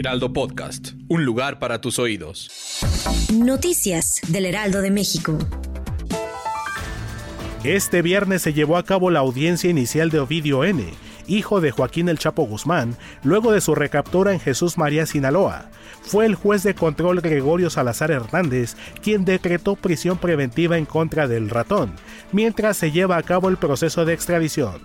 Heraldo Podcast, un lugar para tus oídos. Noticias del Heraldo de México. Este viernes se llevó a cabo la audiencia inicial de Ovidio N., hijo de Joaquín El Chapo Guzmán, luego de su recaptura en Jesús María, Sinaloa. Fue el juez de control Gregorio Salazar Hernández quien decretó prisión preventiva en contra del ratón, mientras se lleva a cabo el proceso de extradición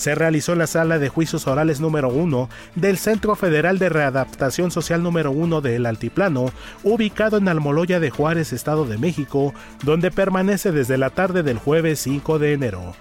se realizó en la sala de juicios orales número 1 del Centro Federal de Readaptación Social número 1 del Altiplano, ubicado en Almoloya de Juárez, Estado de México, donde permanece desde la tarde del jueves 5 de enero.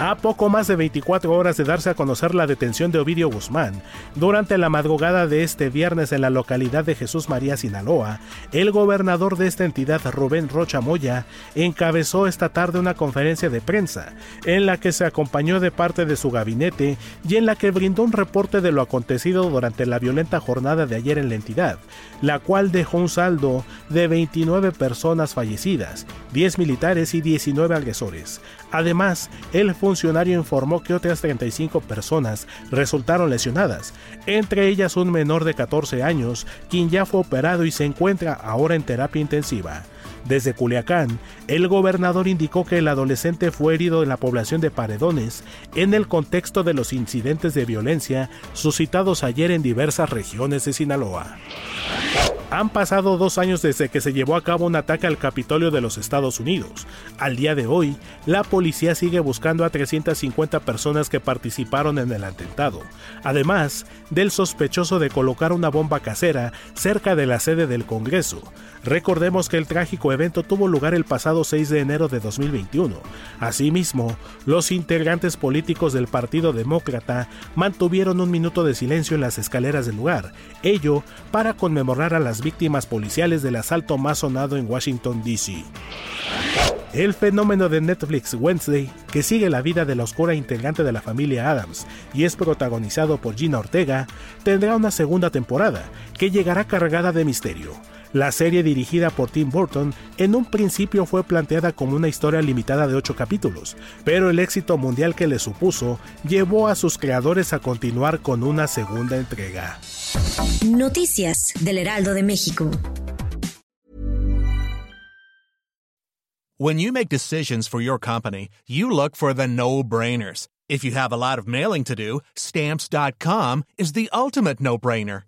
A poco más de 24 horas de darse a conocer la detención de Ovidio Guzmán, durante la madrugada de este viernes en la localidad de Jesús María, Sinaloa, el gobernador de esta entidad, Rubén Rocha Moya, encabezó esta tarde una conferencia de prensa, en la que se acompañó de parte de su gabinete y en la que brindó un reporte de lo acontecido durante la violenta jornada de ayer en la entidad, la cual dejó un saldo de 29 personas fallecidas, 10 militares y 19 agresores. Además, el funcionario informó que otras 35 personas resultaron lesionadas, entre ellas un menor de 14 años, quien ya fue operado y se encuentra ahora en terapia intensiva. Desde Culiacán, el gobernador indicó que el adolescente fue herido en la población de Paredones en el contexto de los incidentes de violencia suscitados ayer en diversas regiones de Sinaloa. Han pasado dos años desde que se llevó a cabo un ataque al Capitolio de los Estados Unidos. Al día de hoy, la policía sigue buscando a 350 personas que participaron en el atentado, además del sospechoso de colocar una bomba casera cerca de la sede del Congreso. Recordemos que el trágico evento tuvo lugar el pasado 6 de enero de 2021. Asimismo, los integrantes políticos del Partido Demócrata mantuvieron un minuto de silencio en las escaleras del lugar, ello para conmemorar a las víctimas policiales del asalto más sonado en Washington, D.C. El fenómeno de Netflix Wednesday, que sigue la vida de la oscura integrante de la familia Adams y es protagonizado por Gina Ortega, tendrá una segunda temporada que llegará cargada de misterio. La serie dirigida por Tim Burton en un principio fue planteada como una historia limitada de 8 capítulos, pero el éxito mundial que le supuso llevó a sus creadores a continuar con una segunda entrega. Noticias del Heraldo de México. When you make decisions for your company, you look for the no-brainers. If you have a lot of mailing to do, stamps.com is the ultimate no-brainer.